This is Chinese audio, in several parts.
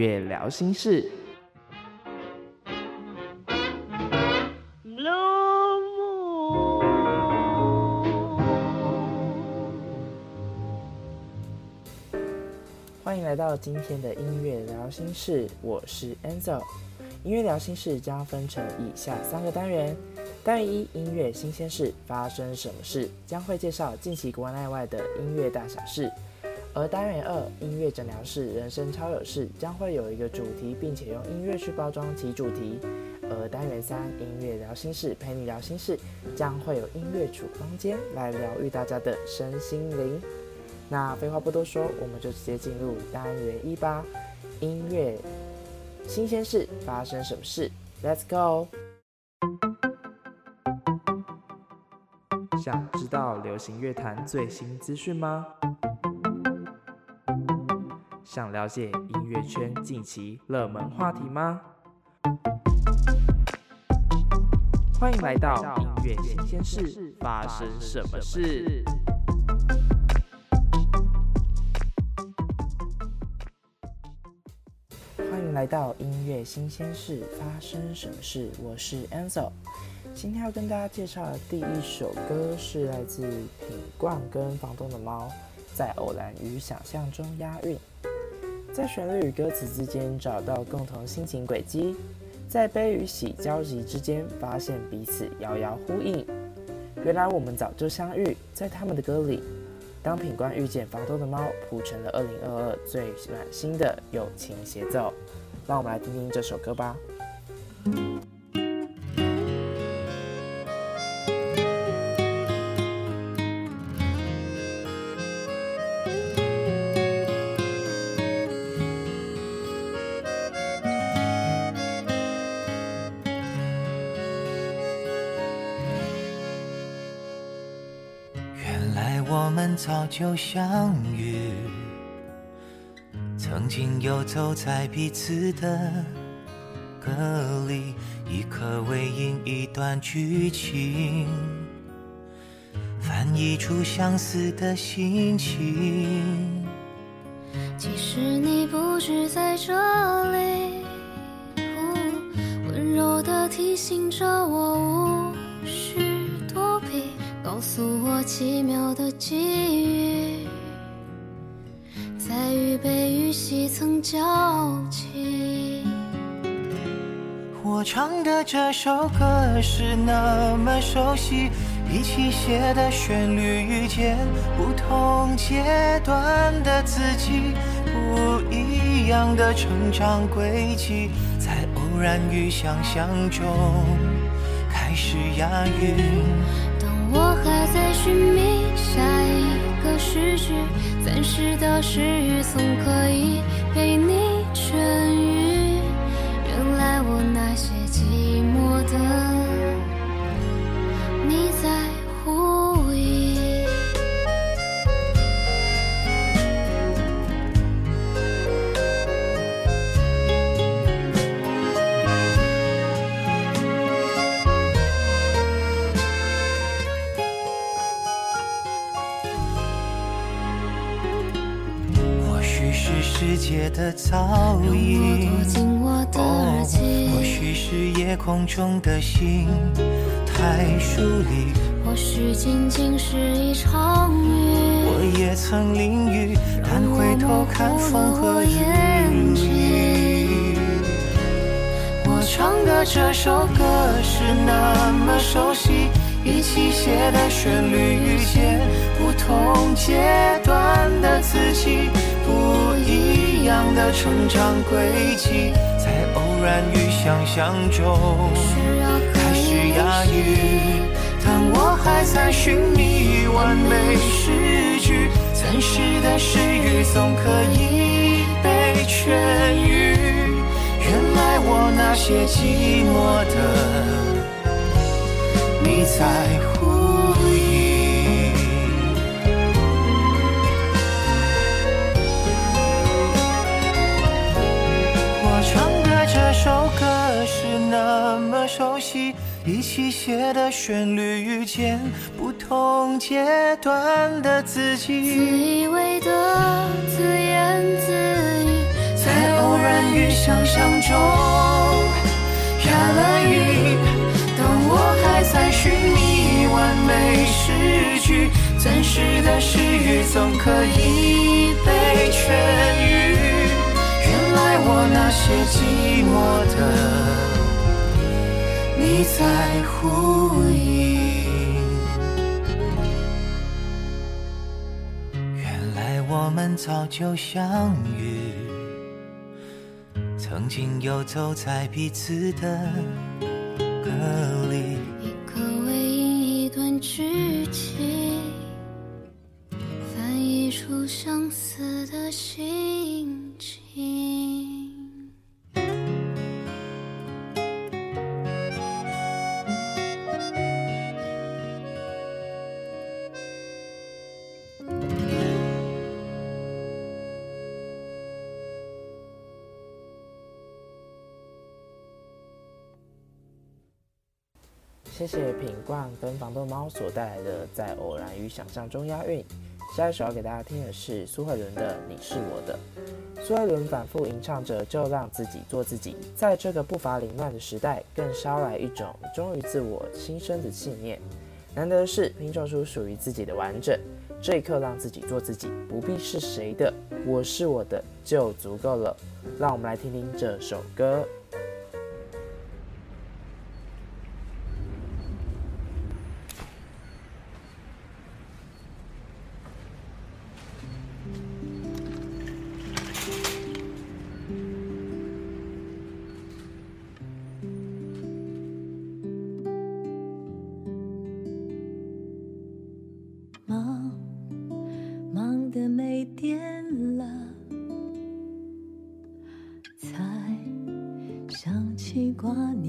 音乐疗心事。欢迎来到今天的音乐聊心事，我是 anzel。音乐聊心事将分成以下三个单元。单元一，音乐新鲜事，发生什么事，将会介绍近期国内外的音乐大小事；而单元二，音乐诊疗室，人生超有事，将会有一个主题，并且用音乐去包装其主题；而单元三，音乐聊心事，陪你聊心事，将会有音乐处方间来疗愈大家的身心灵。那废话不多说，我们就直接进入单元一吧。音乐新鲜事，发生什么事？Let's go。想知道流行乐坛最新资讯吗？想了解音乐圈近期热门话题吗？欢迎来到音乐新鲜事，发生什么事？欢迎来到音乐新鲜事，发生什么事？我是 Ansel。今天要跟大家介绍的第一首歌是来自品冠跟房东的猫，在偶然与想象中押韵，在旋律与歌词之间找到共同心情轨迹，在悲与喜交集之间发现彼此遥遥呼应。原来我们早就相遇在他们的歌里，当品冠遇见房东的猫，谱成了二零二二最暖心的友情协奏。让我们来听听这首歌吧。早就相遇，曾经游走在彼此的歌里，一颗尾音，一段剧情，翻译出相似的心情。即使你不知在这里，温柔的提醒着我无需躲避。告诉我奇妙的际遇，在与悲与喜曾交集。我唱的这首歌是那么熟悉，一起写的旋律，遇见不同阶段的自己，不一样的成长轨迹，在偶然与想象中开始押韵。当我还在寻觅下一个诗句，暂时的失语总可以陪你痊愈。原来我那些寂寞的。夜的噪音，哦，或许是夜空中的星太疏离，或许仅仅是一场雨。我也曾淋雨，但回头看风和日丽。我唱的这首歌是那么熟悉，一起写的旋律，遇见不同阶段的自己，不一。样的成长轨迹，在偶然与想象中开始押韵。当我还在寻觅完美诗句，暂时的失语总可以被痊愈。原来我那些寂寞的，你在乎这首歌是那么熟悉。一起写的旋律，遇见不同阶段的自己。自以为的自言自语，在偶然与想象中押了韵。当我还在寻觅完美诗句，暂时的失语总可以被痊愈。那些寂寞的。你在呼应，原来我们早就相遇，曾经游走在彼此的歌里。一个回应，一段剧情，翻译出相似的心谢谢品冠跟房豆猫所带来的《在偶然与想象中押韵》。下一首要给大家听的是苏慧伦的《你是我的》。苏慧伦反复吟唱着“就让自己做自己”，在这个不乏凌乱的时代，更捎来一种忠于自我、新生的信念。难得的是拼凑出属于自己的完整。这一刻，让自己做自己，不必是谁的，我是我的就足够了。让我们来听听这首歌。one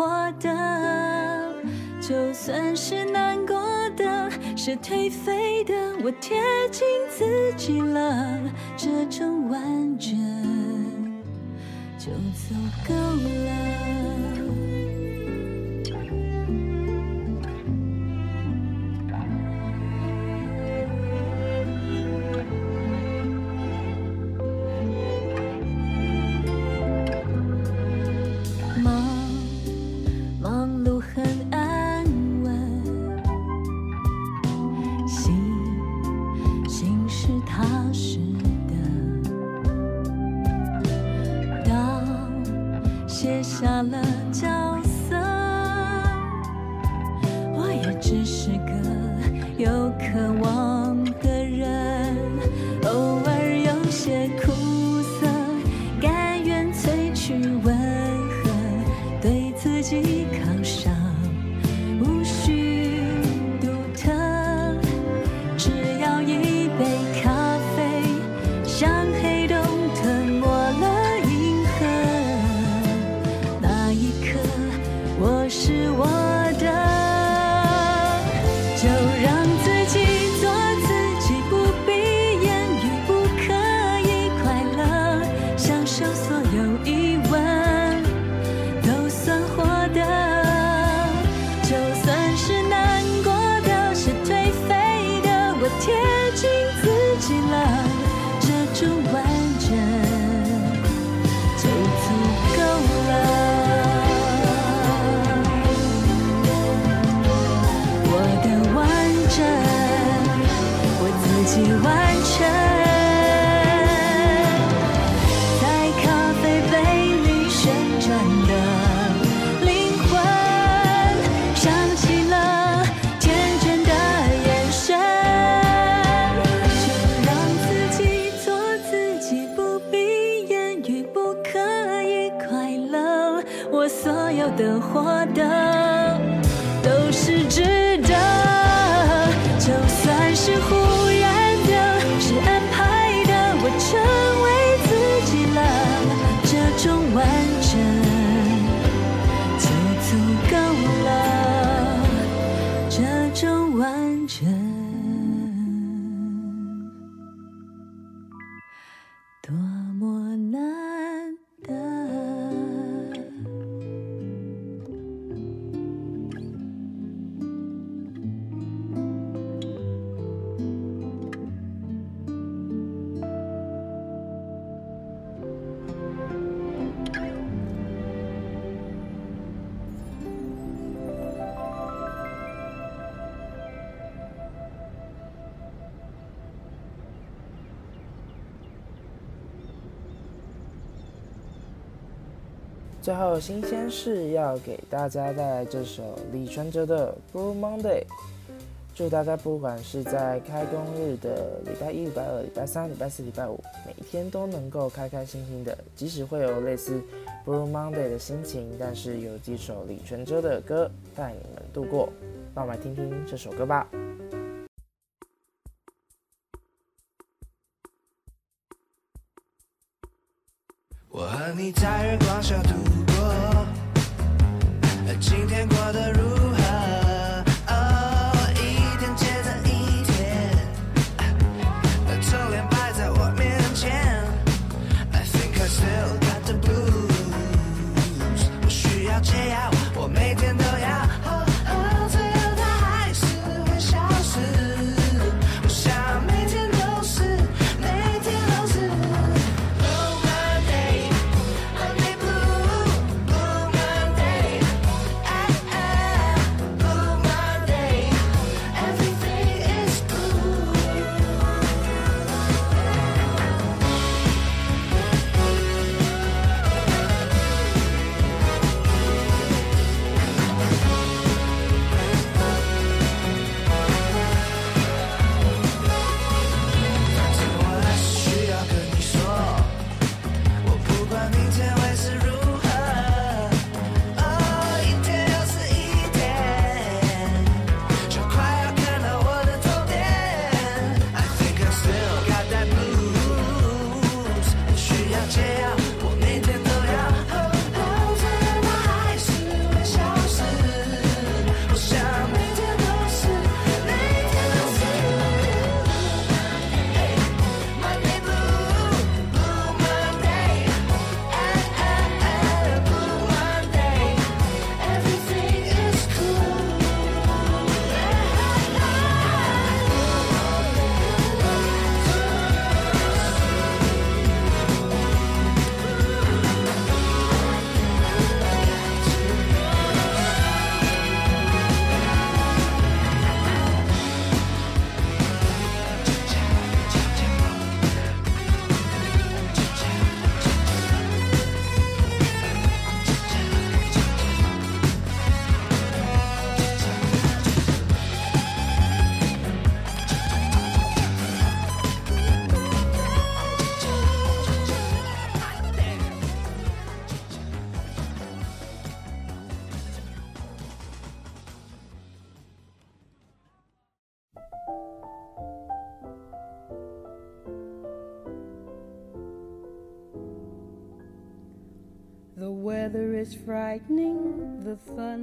活的就算是难过的是颓废的我贴近卸下了角色。我也只是个有渴望。最后，新鲜事要给大家带来这首李纯哲的《Blue Monday》。祝大家不管是在开工日的礼拜一、礼拜二、礼拜三、礼拜四、礼拜五，每天都能够开开心心的。即使会有类似《Blue Monday》的心情，但是有几首李泉哲的歌带你们度过。让我们来听听这首歌吧。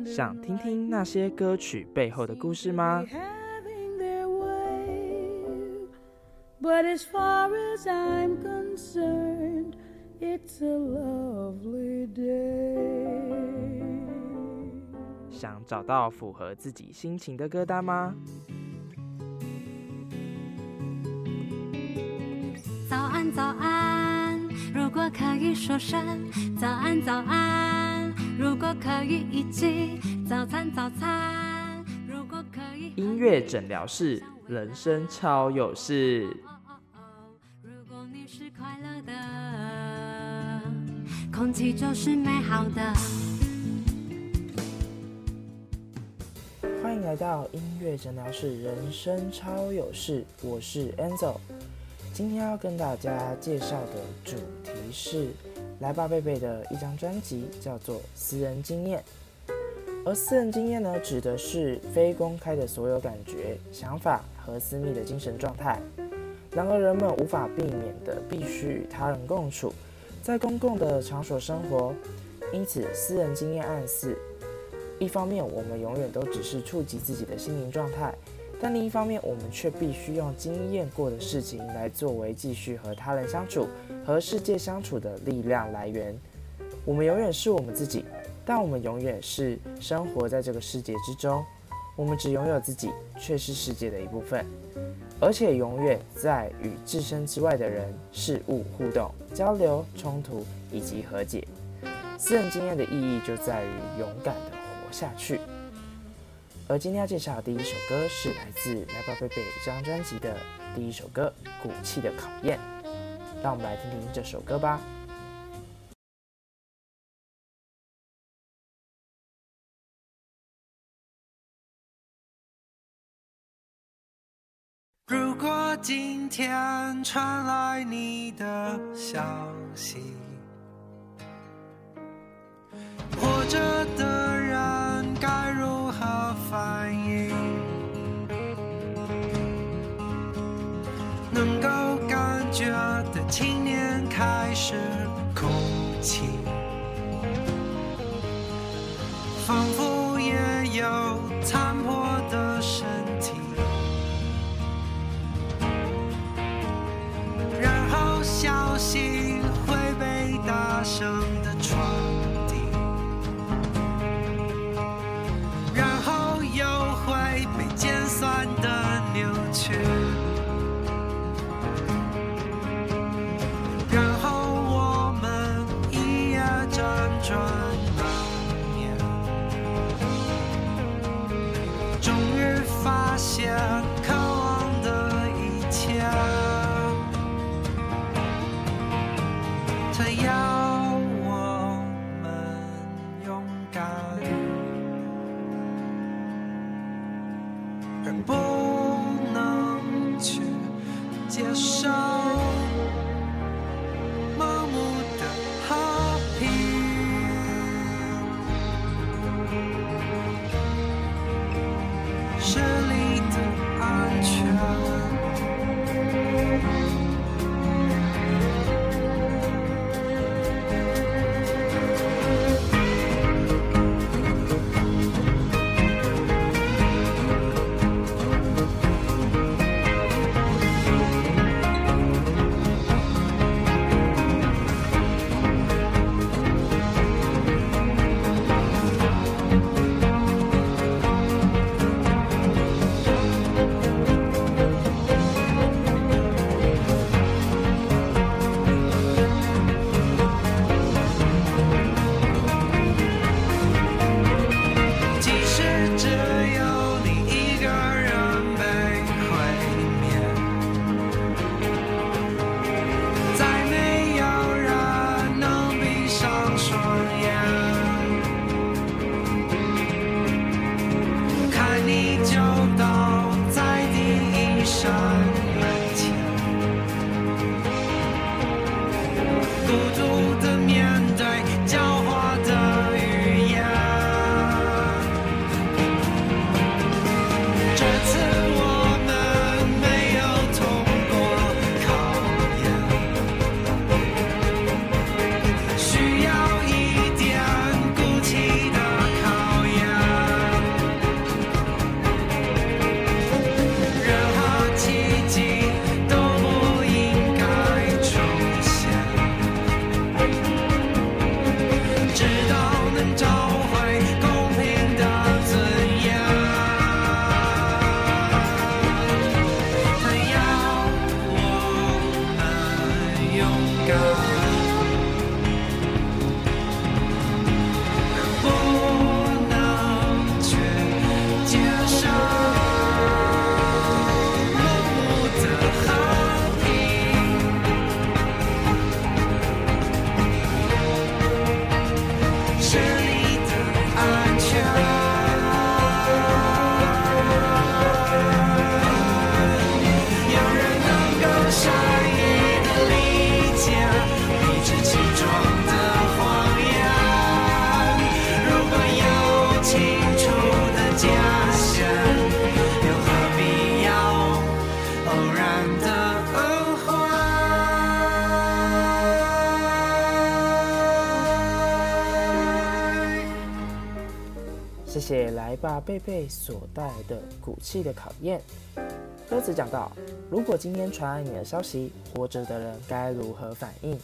想听听那些歌曲背后的故事吗？想找到符合自己心情的歌单吗？早安，早安，如果可以说声早安，早安。如果可以一起早餐，早餐。如果可以，音乐诊疗室人生超有事。如果你是快乐的，空气就是美好的。欢迎来到音乐诊疗室，人生超有事，我是 Enzo。今天要跟大家介绍的主题是来吧贝贝的一张专辑，叫做《私人经验》。而私人经验呢，指的是非公开的所有感觉、想法和私密的精神状态。然而，人们无法避免的必须与他人共处，在公共的场所生活，因此私人经验暗示：一方面，我们永远都只是触及自己的心灵状态；但另一方面，我们却必须用经验过的事情来作为继续和他人相处、和世界相处的力量来源。我们永远是我们自己。但我们永远是生活在这个世界之中，我们只拥有自己，却是世界的一部分，而且永远在与自身之外的人事物互动、交流、冲突以及和解。私人经验的意义就在于勇敢地活下去。而今天要介绍的第一首歌是来自《来吧贝贝》这张专辑的第一首歌《骨气的考验》，让我们来听听这首歌吧。如果今天传来你的消息，活着的青年开始哭泣，把贝贝所带来的骨气的考验。歌词讲到，如果今天传来你的消息，活着的人该如何反应？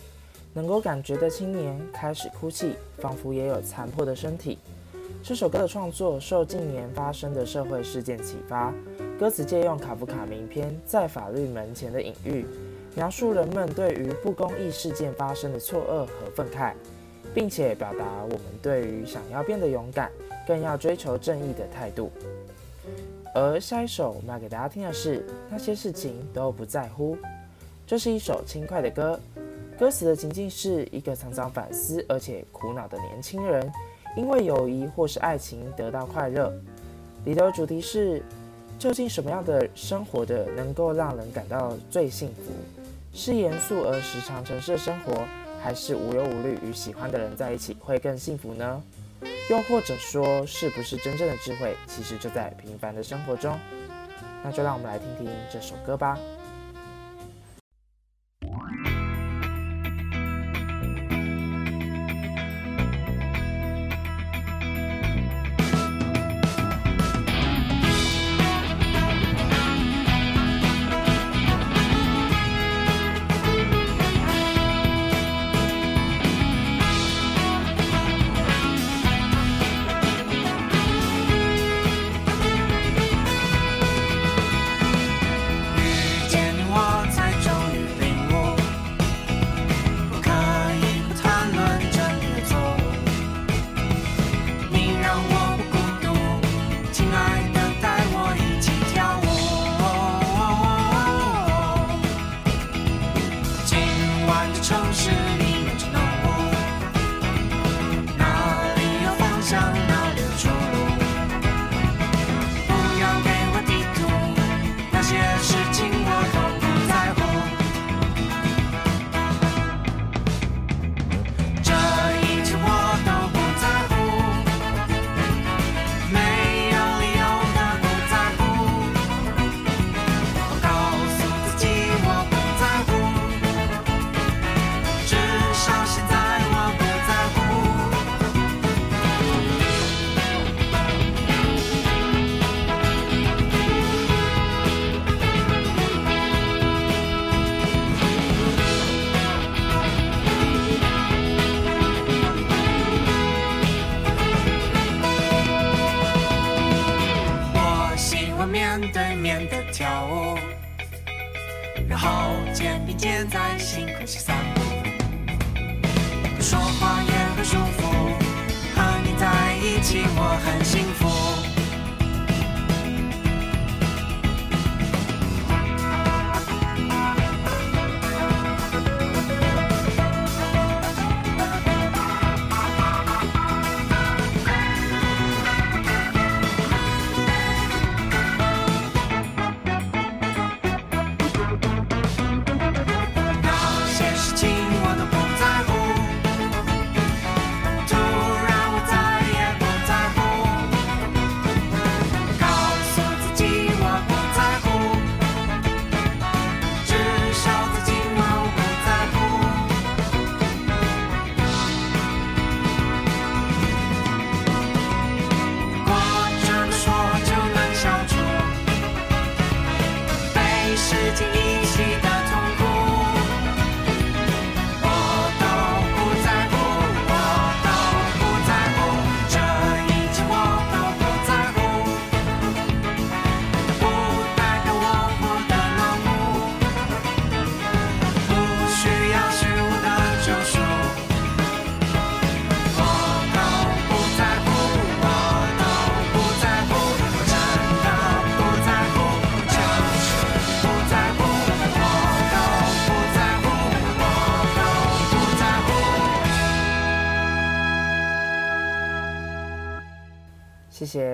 能够感觉的青年开始哭泣，仿佛也有残破的身体。这首歌的创作受近年发生的社会事件启发，歌词借用卡夫卡名篇《在法律门前》的隐喻，描述人们对于不公义事件发生的错愕和愤慨，并且表达我们对于想要变得勇敢，更要追求正义的态度。而下一首我们要给大家听的是那些事情都不在乎。这是一首轻快的歌，歌词的情境是一个常常反思而且苦恼的年轻人。因为友谊或是爱情得到快乐，里头主题是：究竟什么样的生活的能够让人感到最幸福？是严肃而时常城市的生活，还是无忧无虑与喜欢的人在一起会更幸福呢？又或者说，是不是真正的智慧其实就在平凡的生活中？那就让我们来听听这首歌吧。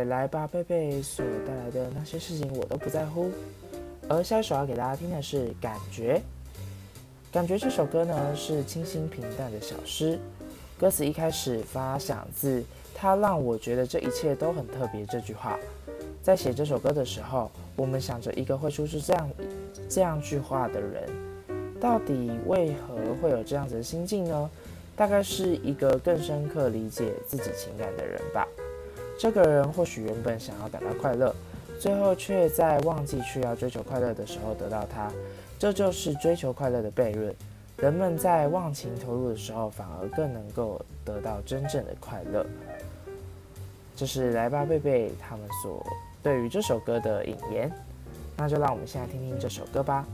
来吧贝贝所带来的那些事情我都不在乎。而下一首要给大家听的是《感觉》。感觉这首歌呢是清新平淡的小诗，歌词一开始发想自“它让我觉得这一切都很特别”这句话，在写这首歌的时候，我们想着一个会说出这样这样句话的人，到底为何会有这样子的心境呢？大概是一个更深刻理解自己情感的人吧。这个人或许原本想要感到快乐，最后却在忘记去要追求快乐的时候得到它。这就是追求快乐的悖论。人们在忘情投入的时候，反而更能够得到真正的快乐。这是来吧贝贝他们所对于这首歌的引言。那就让我们现在听听这首歌吧。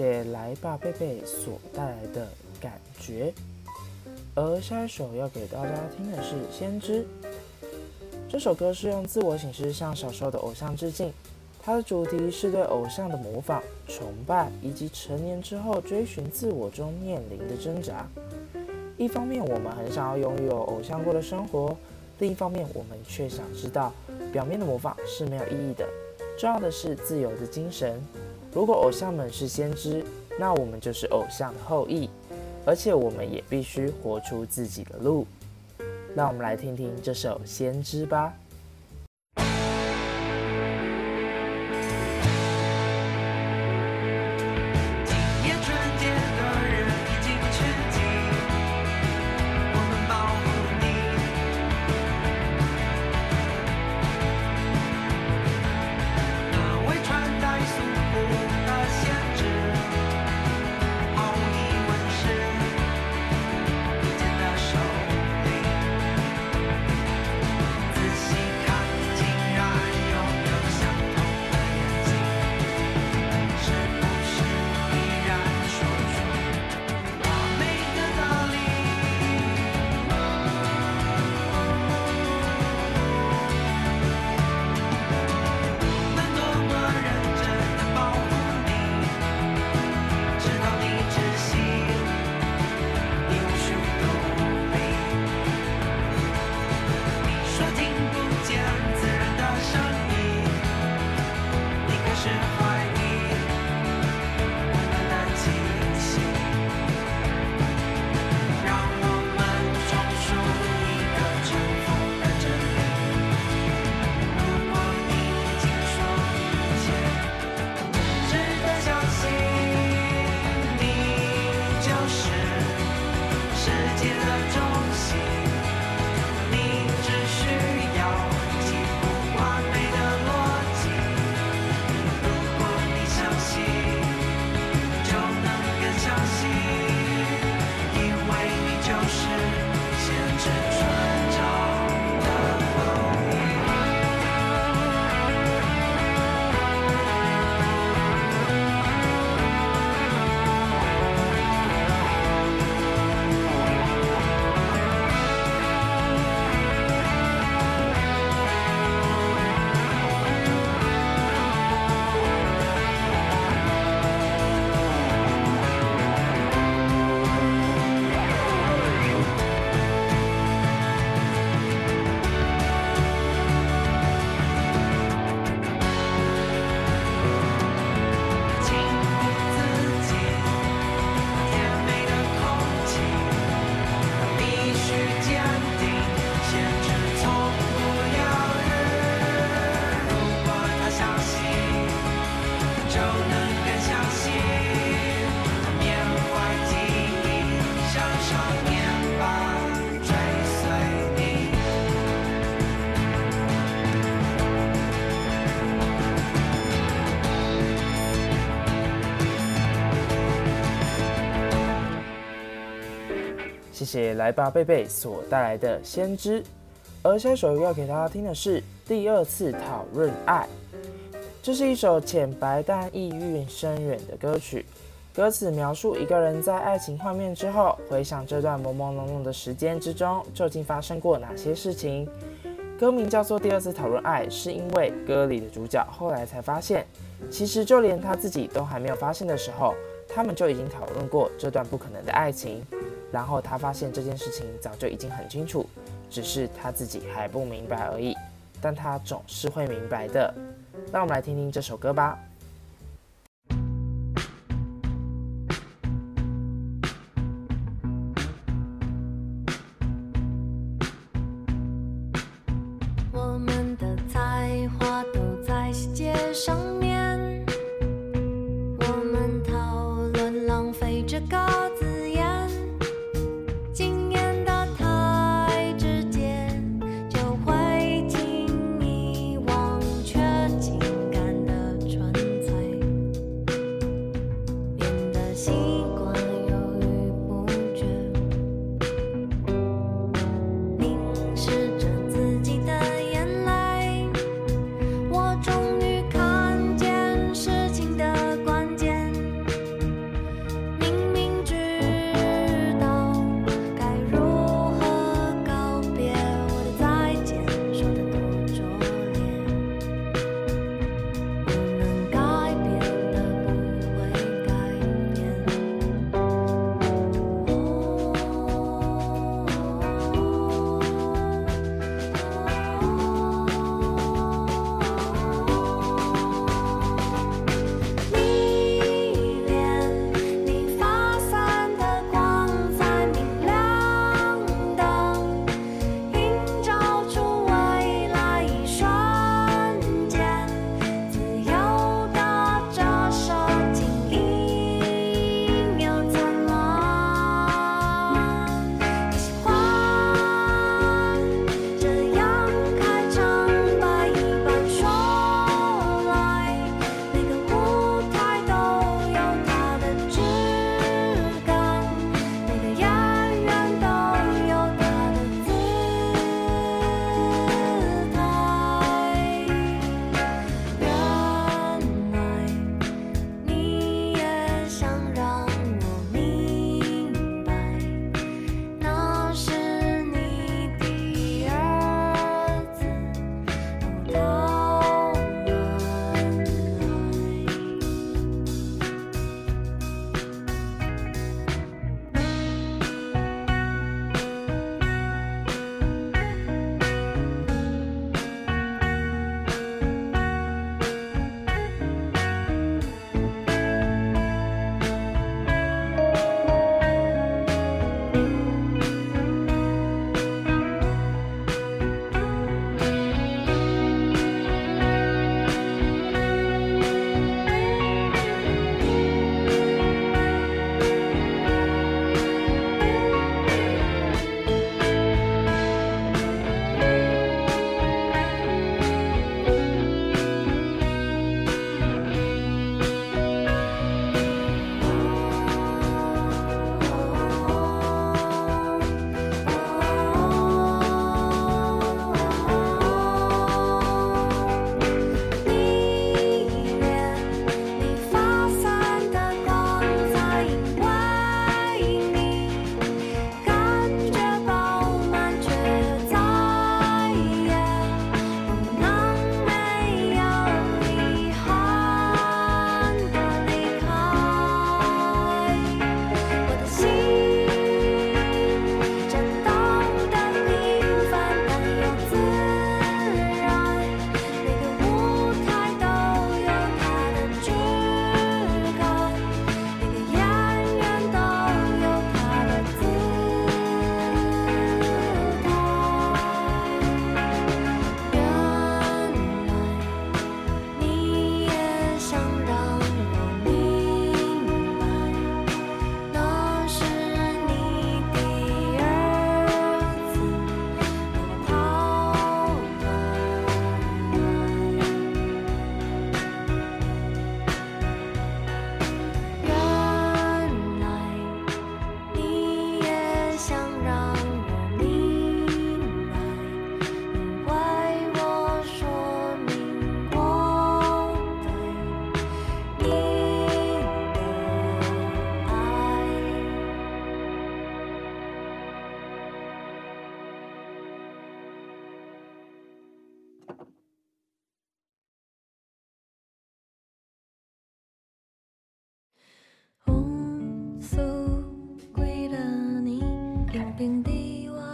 谢来吧贝贝所带来的感觉，而下一首要给大家听的是《先知》。这首歌是用自我形式向小时候的偶像致敬，它的主题是对偶像的模仿、崇拜，以及成年之后追寻自我中面临的挣扎。一方面，我们很想要拥有偶像过的生活；另一方面，我们却想知道，表面的模仿是没有意义的，重要的是自由的精神。如果偶像们是先知，那我们就是偶像的后裔，而且我们也必须活出自己的路。让我们来听听这首《先知》吧。谢谢来吧贝贝所带来的《先知》，而下首要给大家听的是《第二次讨论爱》。这是一首浅白但意蕴深远的歌曲，歌词描述一个人在爱情幻灭之后，回想这段朦朦胧胧的时间之中，究竟发生过哪些事情。歌名叫做《第二次讨论爱》，是因为歌里的主角后来才发现，其实就连他自己都还没有发现的时候，他们就已经讨论过这段不可能的爱情。然后他发现这件事情早就已经很清楚，只是他自己还不明白而已。但他总是会明白的。让我们来听听这首歌吧。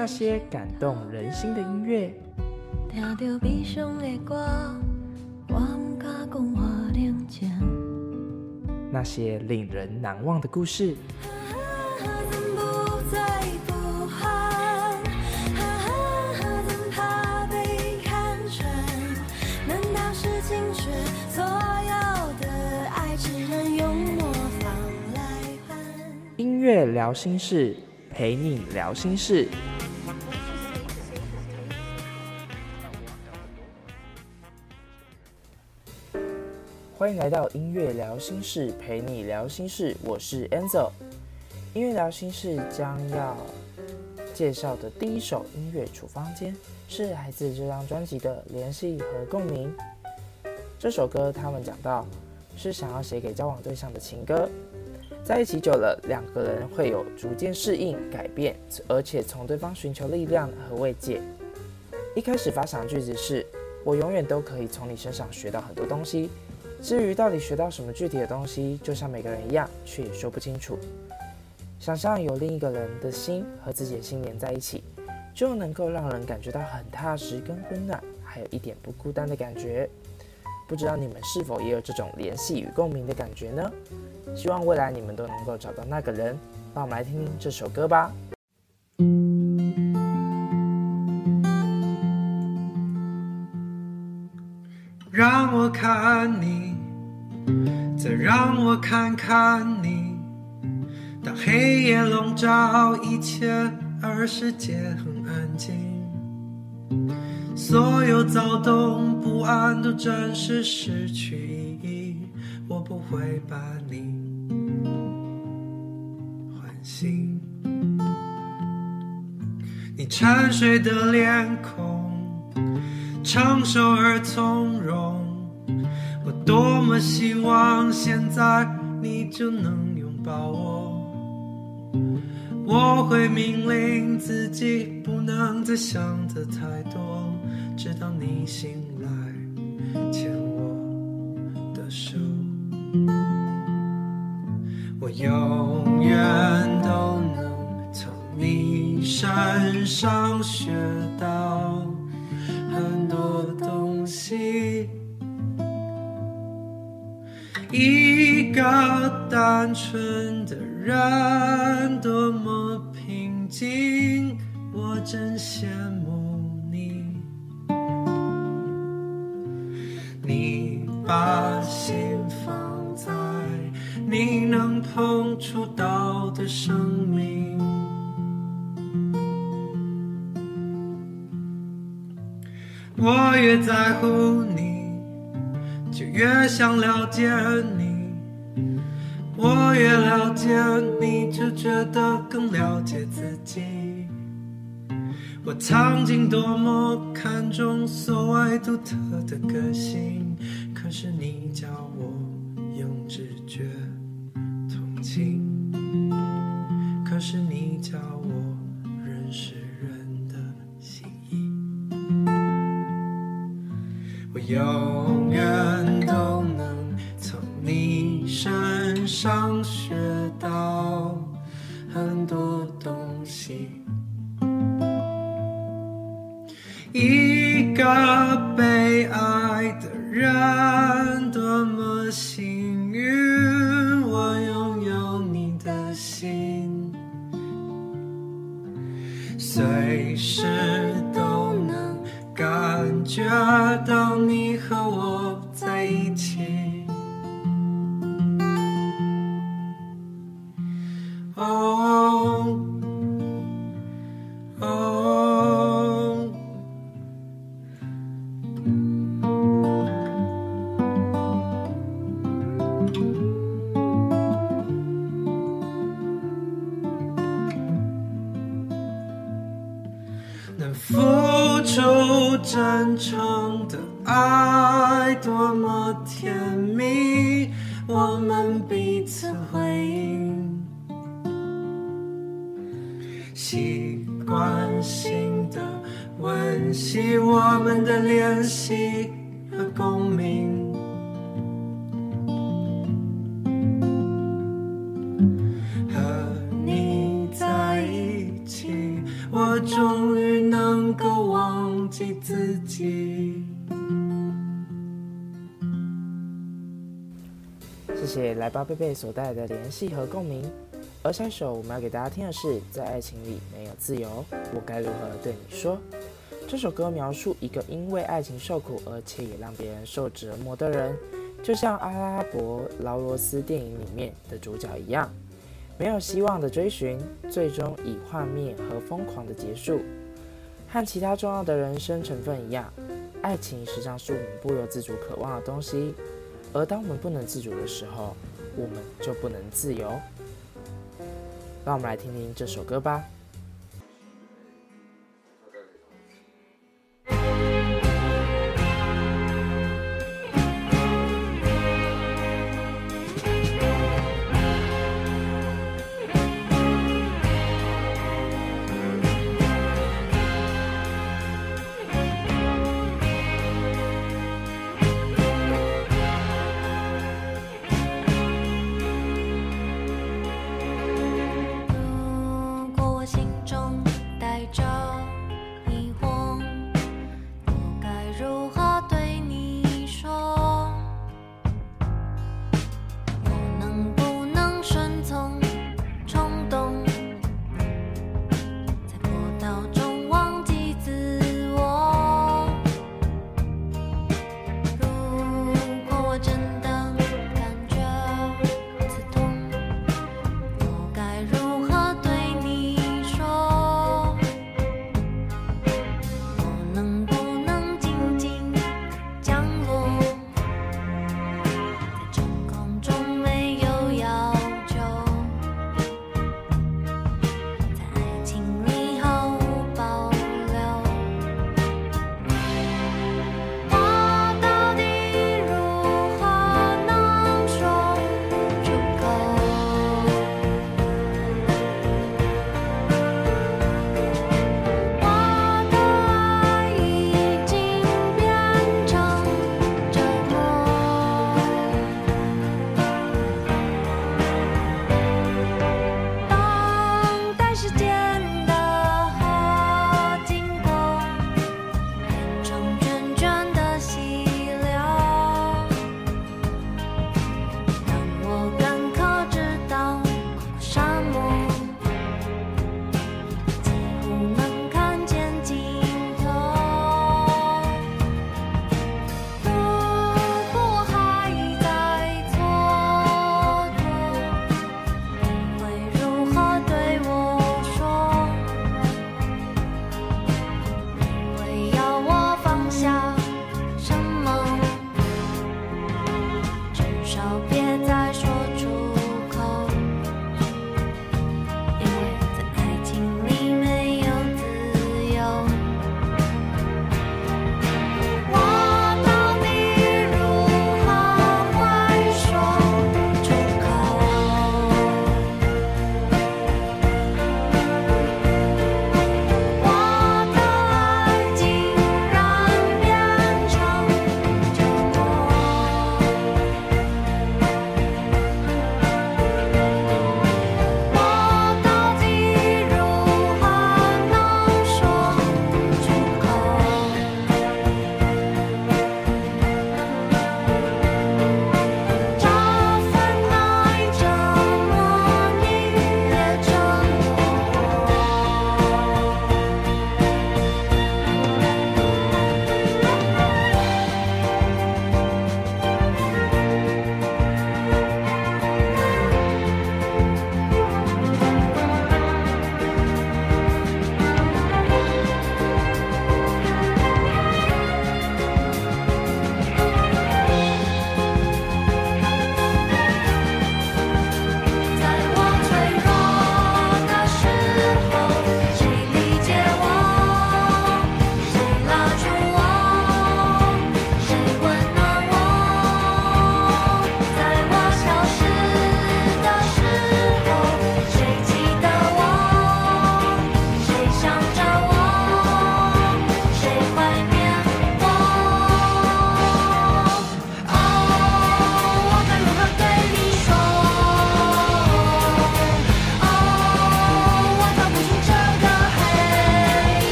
那些感动人心的音乐，听着悲伤的歌，我不敢讲话冷静。那些令人难忘的故事，音乐聊心事，陪你聊心事。欢迎来到音乐聊心事，陪你聊心事。我是 Enzo。音乐聊心事将要介绍的第一首音乐处方间，是来自这张专辑的《联系和共鸣》。这首歌，他们讲到是想要写给交往对象的情歌。在一起久了，两个人会有逐渐适应、改变，而且从对方寻求力量和慰藉。一开始发想的句子是：“我永远都可以从你身上学到很多东西。”至于到底学到什么具体的东西，就像每个人一样，却也说不清楚。想象有另一个人的心和自己的心连在一起，就能够让人感觉到很踏实跟温暖，还有一点不孤单的感觉。不知道你们是否也有这种联系与共鸣的感觉呢？希望未来你们都能够找到那个人。让我们来听听这首歌吧。让我看你，让我看看你。当黑夜笼罩一切，而世界很安静，所有躁动不安都暂时失去意义。我不会把你唤醒，你沉睡的脸孔。成熟而从容，多么希望现在你就能拥抱我。我会命令自己不能再想得太多，直到你醒来牵我的手。我永远都能从你身上学到。很多东西，一个单纯的人多么平静，我真羡慕你。你把心放在你能碰触到的生命。我越在乎你，越想了解你。我越了解你，就觉得更了解自己。我曾经多么看重所谓独特的个性，可是甜蜜，我们彼此回应，习惯性的温习我们的联系谢来吧贝贝所带来的联系和共鸣。而下一首我们要给大家听的是，在爱情里没有自由，我该如何对你说？这首歌描述一个因为爱情受苦，而且也让别人受折磨的人，就像阿拉伯劳罗斯电影里面的主角一样，没有希望的追寻，最终以幻灭和疯狂的结束。和其他重要的人生成分一样，爱情实际上是我们不由自主渴望的东西，而当我们不能自主的时候，我们就不能自由。让我们来听听这首歌吧。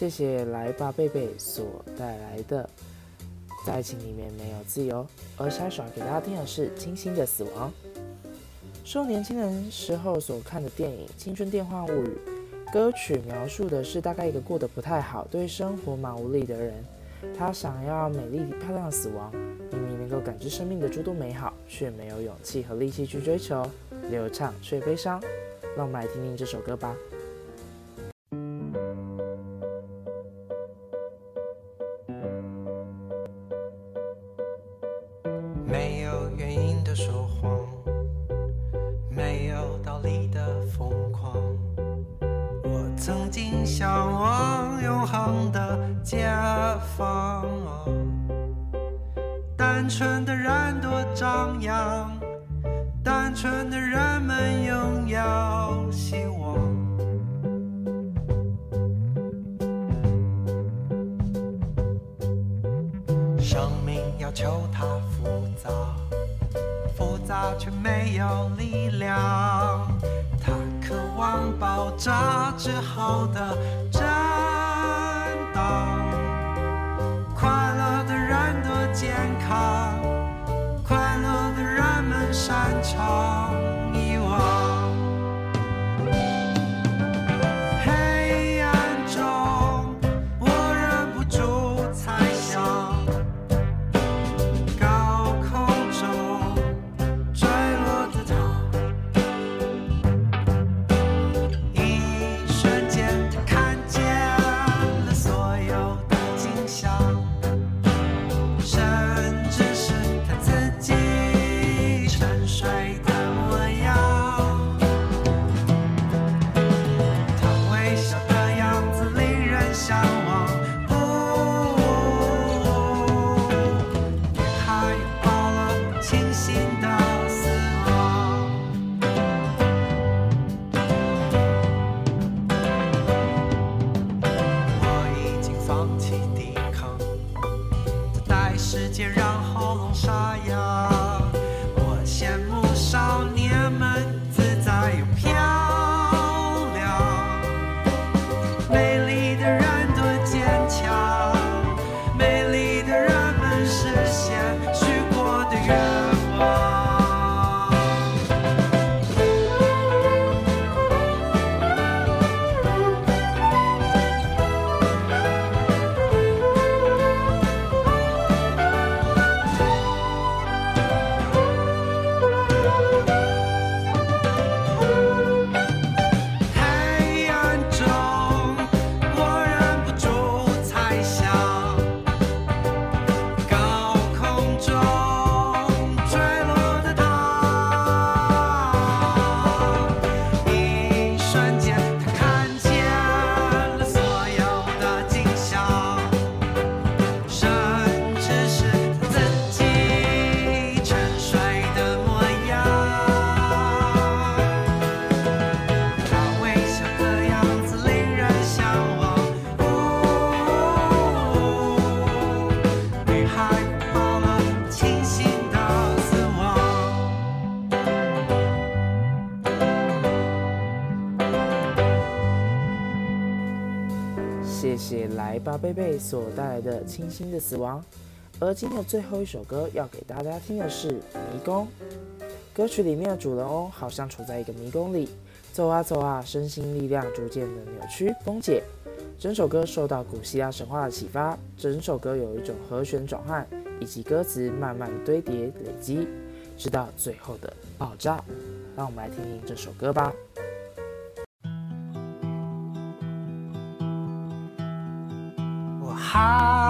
谢谢来吧贝贝所带来的在爱情里面没有自由。而下一首给大家听的是《清新的死亡》。受年轻人时候所看的电影《青春电话物语》，歌曲描述的是大概一个过得不太好、对生活蛮无力的人，他想要美丽漂亮死亡，明明能够感知生命的诸多美好，却没有勇气和力气去追求，流畅却悲伤。让我们来听听这首歌吧。向往永恒的解放单纯的人多张扬单纯的人们拥有希望。生命要求它复杂复杂却没有力量。光爆炸之后的震荡，快乐的人多健康，快乐的人们擅长。写来吧，贝贝所带来的清新的死亡。而今天的最后一首歌要给大家听的是《迷宫》。歌曲里面的主人翁好像处在一个迷宫里，走啊走啊，身心力量逐渐的扭曲崩解。整首歌受到古希腊神话的启发，整首歌有一种和弦转换，以及歌词慢慢堆叠累积，直到最后的爆炸。让我们来听听这首歌吧。I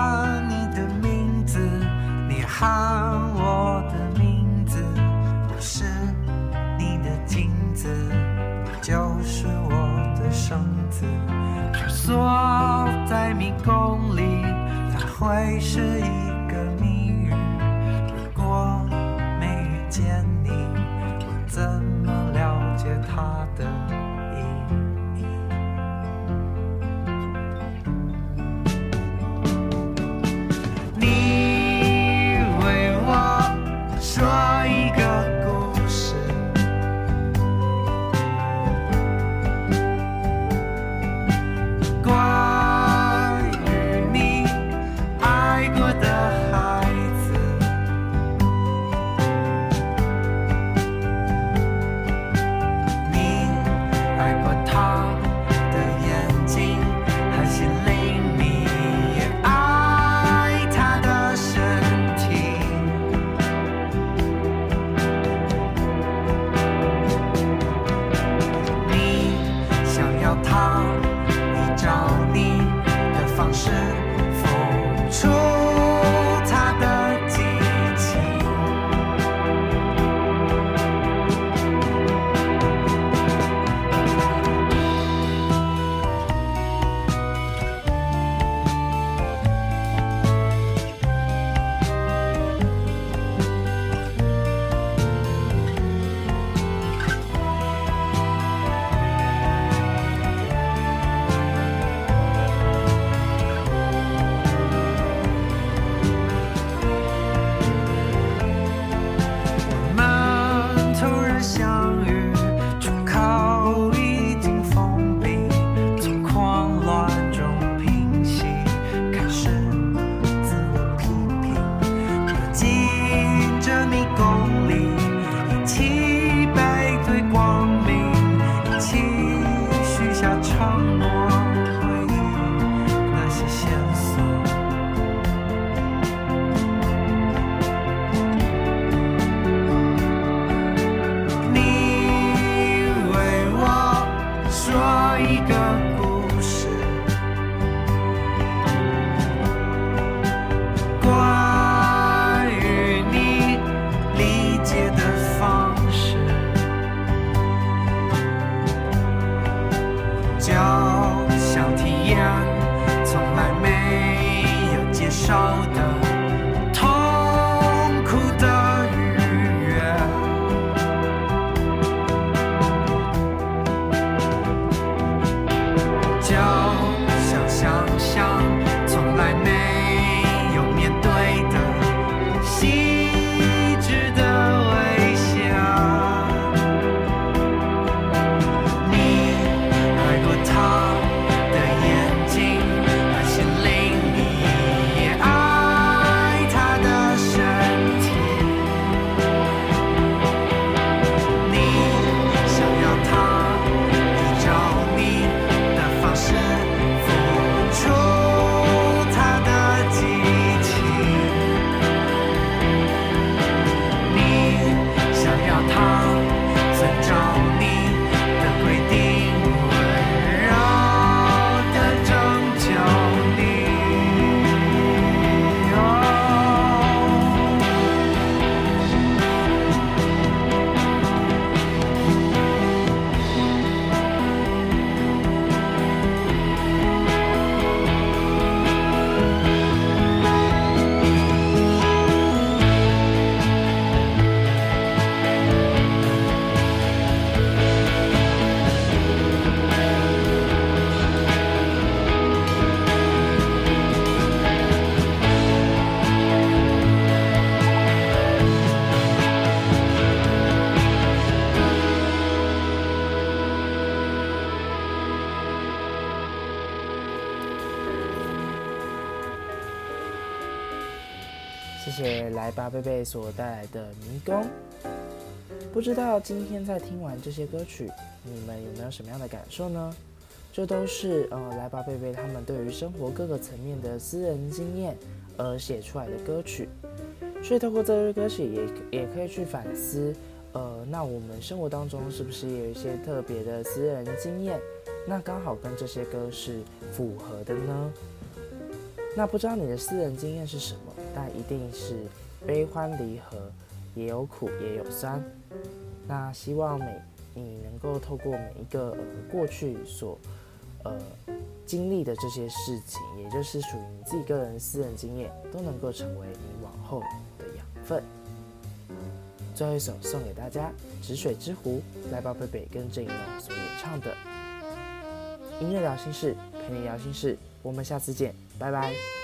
贝贝所带来的迷宫。不知道今天在听完这些歌曲，你们有没有什么样的感受呢？这都是呃来吧贝贝他们对于生活各个层面的私人经验而写出来的歌曲。所以透过这些歌曲也也可以去反思，呃，那我们生活当中是不是也有一些特别的私人经验？那刚好跟这些歌是符合的呢？那不知道你的私人经验是什么？但一定是悲欢离合，也有苦也有酸。那希望每你能够透过每一个呃过去所呃经历的这些事情，也就是属于你自己个人私人经验，都能够成为你往后的养分。最后一首送给大家，《止水之湖》，来吧贝贝跟郑宜农所演唱的音乐聊心事，陪你聊心事，我们下次见，拜拜。